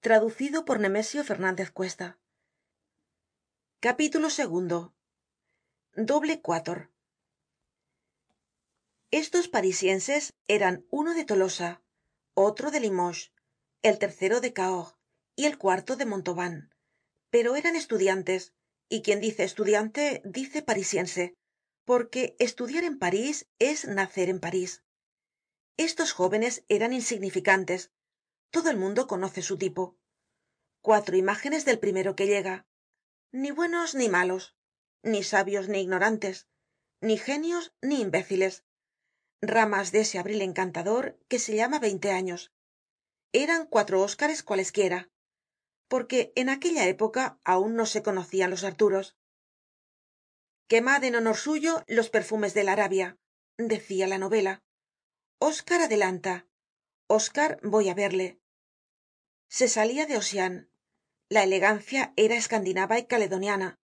traducido por nemesio fernandez cuesta. Capítulo segundo. Doble quator estos parisienses eran uno de tolosa otro de limoges el tercero de cahors y el cuarto de montauban pero eran estudiantes y quien dice estudiante dice parisiense porque estudiar en parís es nacer en parís estos jóvenes eran insignificantes. Todo el mundo conoce su tipo. Cuatro imágenes del primero que llega. Ni buenos ni malos ni sabios ni ignorantes ni genios ni imbéciles. Ramas de ese abril encantador que se llama veinte años. Eran cuatro óscares cualesquiera porque en aquella época aun no se conocian los arturos. Quemad en honor suyo los perfumes de la arabia decia la novela oscar adelanta. Oscar voy á verle. Se salia de ossian. La elegancia era escandinava y caledoniana.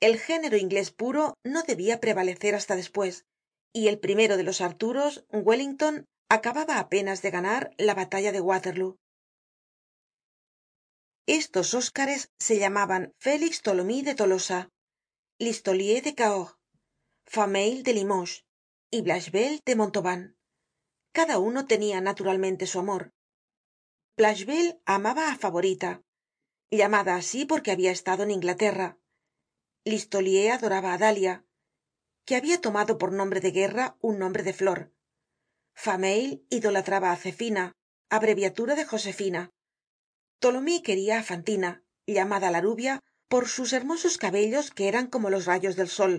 El género inglés puro no debia prevalecer hasta despues y el primero de los arturos wellington acababa apenas de ganar la batalla de waterloo. Estos oscares se llamaban félix tholomyes de tolosa listolier de cahors fameuil de limoges y blachevelle de montauban cada uno tenia naturalmente su amor. Blachevelle amaba á favorita llamada así porque habia estado en inglaterra. Listolier adoraba á dalia que habia tomado por nombre de guerra un nombre de flor. Fameuil idolatraba á zefina abreviatura de josefina. Tholomyes queria á fantina llamada la rubia por sus hermosos cabellos que eran como los rayos del sol.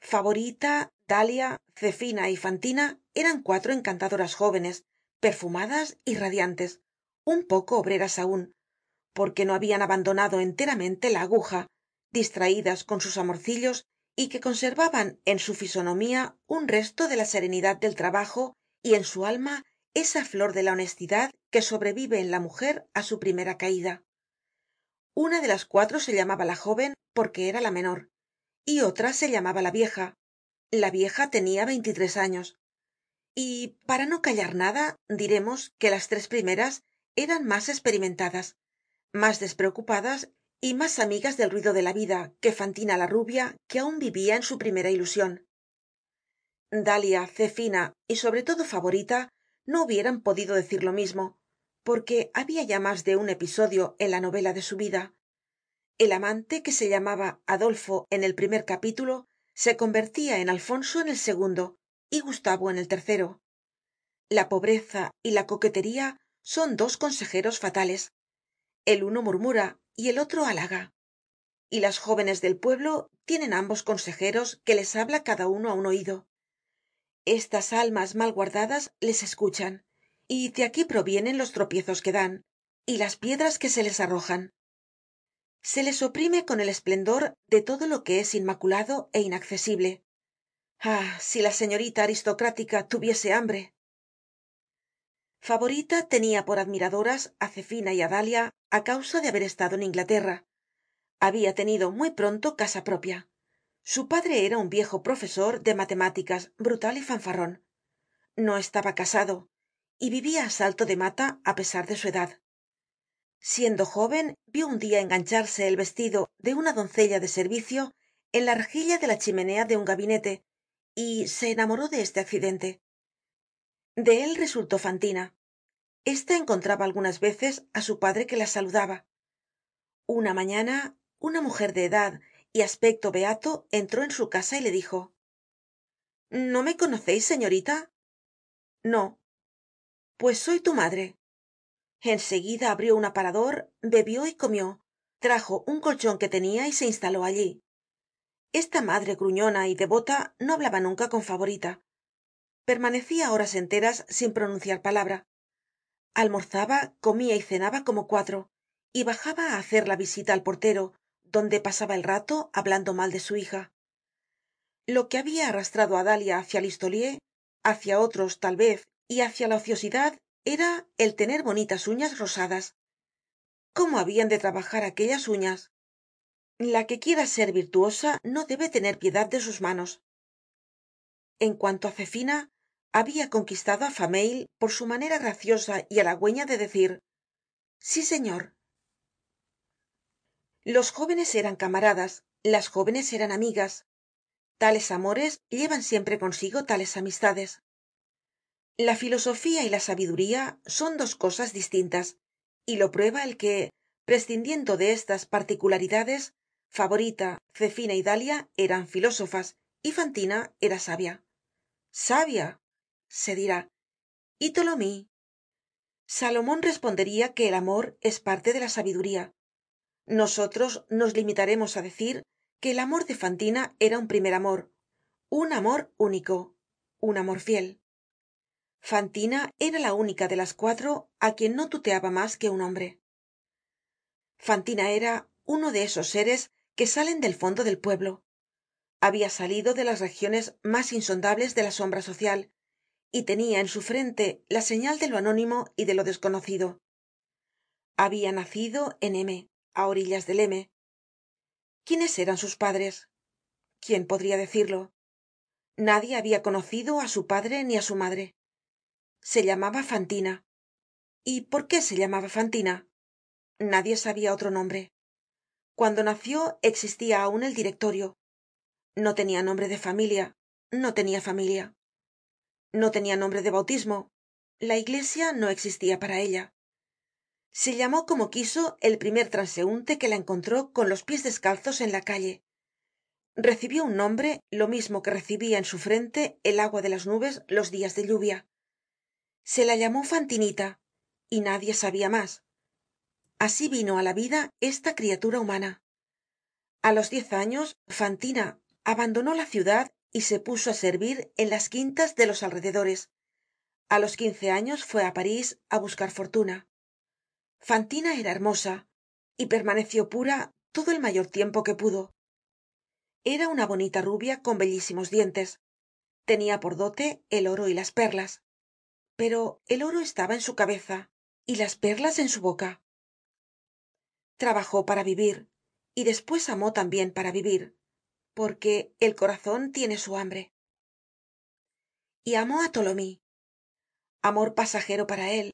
Favorita dalia zefina y fantina eran cuatro encantadoras jóvenes perfumadas y radiantes un poco obreras aun porque no habian abandonado enteramente la aguja distraidas con sus amorcillos y que conservaban en su fisonomía un resto de la serenidad del trabajo y en su alma esa flor de la honestidad que sobrevive en la mujer á su primera caida una de las cuatro se llamaba la jóven porque era la menor y otra se llamaba la vieja la vieja tenia veintitres años. Y para no callar nada diremos que las tres primeras eran mas esperimentadas mas despreocupadas y mas amigas del ruido de la vida que fantina la rubia que aun vivia en su primera ilusion dalia zefina y sobre todo favorita no hubieran podido decir lo mismo porque habia ya mas de un episodio en la novela de su vida. El amante que se llamaba adolfo en el primer capítulo se convertia en alfonso en el segundo y gustavo en el tercero. La pobreza y la coquetería son dos consejeros fatales. El uno murmura y el otro halaga. Y las jóvenes del pueblo tienen ambos consejeros que les habla cada uno á un oido estas almas mal guardadas les escuchan y de aquí provienen los tropiezos que dan y las piedras que se les arrojan se les oprime con el esplendor de todo lo que es inmaculado é inaccesible. Ah si la señorita aristocrática tuviese hambre. Favorita tenia por admiradoras á zefina y á dalia á causa de haber estado en inglaterra. Habia tenido muy pronto casa propia. Su padre era un viejo profesor de matemáticas brutal y fanfarron no estaba casado y vivia á salto de mata á pesar de su edad siendo joven vio un dia engancharse el vestido de una doncella de servicio en la rejilla de la chimenea de un gabinete y se enamoró de este accidente. De él resultó fantina. Esta encontraba algunas veces á su padre que la saludaba. Una mañana una mujer de edad y aspecto beato entró en su casa y le dijo no me conoceis señorita no. Pues soy tu madre en seguida abrió un aparador bebió y comió. Trajo un colchon que tenia y se instaló allí. Esta madre gruñona y devota no hablaba nunca con favorita. Permanecia horas enteras sin pronunciar palabra. Almorzaba comia y cenaba como cuatro y bajaba á hacer la visita al portero donde pasaba el rato hablando mal de su hija. Lo que habia arrastrado á dalia hacia listolier hacia otros tal vez y hacia la ociosidad era el tener bonitas uñas rosadas. Cómo habian de trabajar aquellas uñas la que quiera ser virtuosa no debe tener piedad de sus manos. En cuanto á zefina habia conquistado á fameuil por su manera graciosa y halagüeña de decir sí señor los jóvenes eran camaradas las jóvenes eran amigas. Tales amores llevan siempre consigo tales amistades la filosofía y la sabiduría son dos cosas distintas y lo prueba el que prescindiendo de estas particularidades favorita zefina y dalia eran filósofas y fantina era sabia. Sabia se dirá. Y tholomyes salomon responderia que el amor es parte de la sabiduría. Nosotros nos limitaremos á decir que el amor de fantina era un primer amor un amor único un amor fiel fantina era la única de las cuatro á quien no tuteaba mas que un hombre. Fantina era uno de esos seres que salen del fondo del pueblo. Habia salido de las regiones mas insondables de la sombra social y tenia en su frente la señal de lo anónimo y de lo desconocido. Habia nacido en m á orillas del m. Quiénes eran sus padres quién podria decirlo nadie habia conocido á su padre ni á su madre se llamaba fantina. Y por qué se llamaba fantina nadie sabia otro nombre. Cuando nació existia aun el directorio. No tenia nombre de familia no tenia familia. No tenia nombre de bautismo la iglesia no existia para ella. Se llamó como quiso el primer transeunte que la encontró con los pies descalzos en la calle. Recibió un nombre lo mismo que recibia en su frente el agua de las nubes los dias de lluvia se la llamó fantinita y nadie sabia mas asi vino á la vida esta criatura humana. A los diez años fantina abandonó la ciudad y se puso á servir en las quintas de los alrededores. A los quince años fue á parís á buscar fortuna. Fantina era hermosa y permaneció pura todo el mayor tiempo que pudo. Era una bonita rubia con bellísimos dientes. Tenia por dote el oro y las perlas pero el oro estaba en su cabeza y las perlas en su boca. Trabajó para vivir y despues amó tambien para vivir porque el corazon tiene su hambre. Y amó á tholomyes amor pasajero para él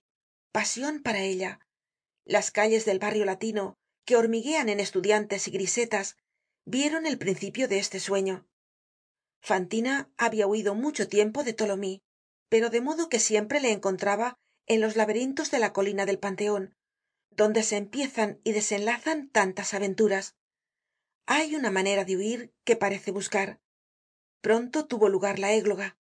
pasion para ella. Las calles del barrio latino que hormiguean en estudiantes y grisetas vieron el principio de este sueño. Fantina habia huido mucho tiempo de pero de modo que siempre le encontraba en los laberintos de la colina del panteon donde se empiezan y desenlazan tantas aventuras. Hay una manera de huir que parece buscar. Pronto tuvo lugar la égloga.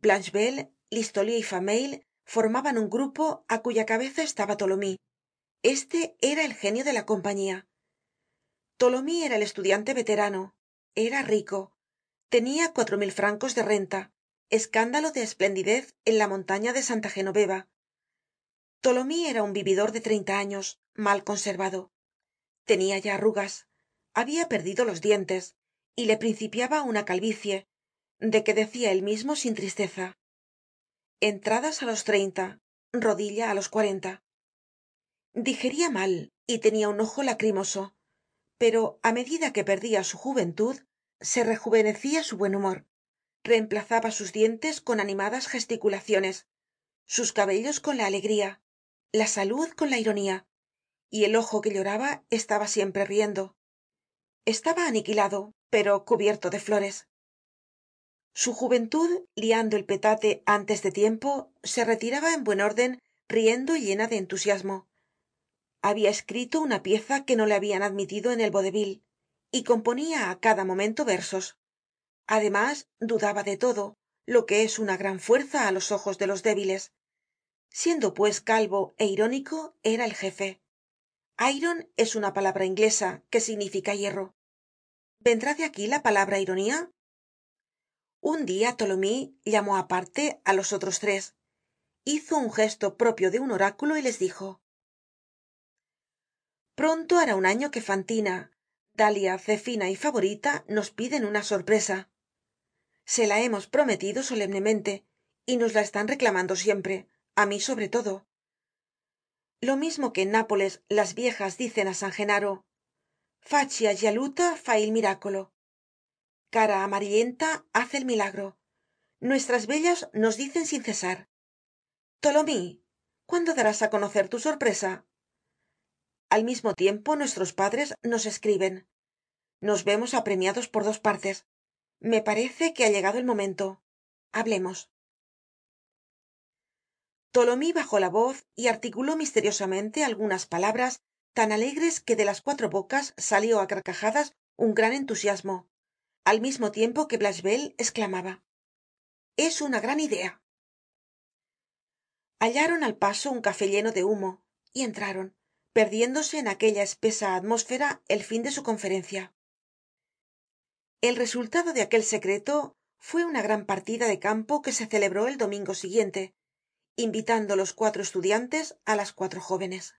Blachevelle listolier y fameuil formaban un grupo á cuya cabeza estaba tholomyes. Este era el genio de la compañía. Tholomyes era el estudiante veterano. Era rico. Tenia cuatro mil francos de renta escándalo de esplendidez en la montaña de santa genoveva. Tholomyes era un vividor de treinta años mal conservado. Tenia ya arrugas habia perdido los dientes y le principiaba una calvicie de que decia él mismo sin tristeza. Entradas á los treinta rodilla á los cuarenta. Digeria mal y tenia un ojo lacrimoso pero á medida que perdia su juventud se rejuvenecia su buen humor reemplazaba sus dientes con animadas gesticulaciones sus cabellos con la alegría la salud con la ironía y el ojo que lloraba estaba siempre riendo. Estaba aniquilado pero cubierto de flores. Su juventud liando el petate antes de tiempo se retiraba en buen orden riendo y llena de entusiasmo. Habia escrito una pieza que no le habian admitido en el vodevil y componia á cada momento versos además dudaba de todo lo que es una gran fuerza á los ojos de los débiles. Siendo pues calvo é irónico era el jefe. Iron es una palabra inglesa que significa hierro. Vendrá de aquí la palabra ironía un dia tholomyes llamó aparte á los otros tres hizo un gesto propio de un oráculo y les dijo pronto hará un año que fantina dalia zefina y favorita nos piden una sorpresa se la hemos prometido solemnemente y nos la están reclamando siempre á mí sobre todo. Lo mismo que en nápoles las viejas dicen á san genaro faccia gialluta fa il miracolo. Cara amarillenta hace el milagro. Nuestras bellas nos dicen sin cesar. Tholomyes cuándo darás á conocer tu sorpresa al mismo tiempo nuestros padres nos escriben. Nos vemos apremiados por dos partes me parece que ha llegado el momento. Hablemos. Tholomyes bajó la voz y articuló misteriosamente algunas palabras tan alegres que de las cuatro bocas salió á carcajadas un gran entusiasmo al mismo tiempo que blachevelle esclamaba es una gran idea hallaron al paso un café lleno de humo y entraron perdiéndose en aquella espesa atmósfera el fin de su conferencia el resultado de aquel secreto fue una gran partida de campo que se celebró el domingo siguiente invitando los cuatro estudiantes á las cuatro jóvenes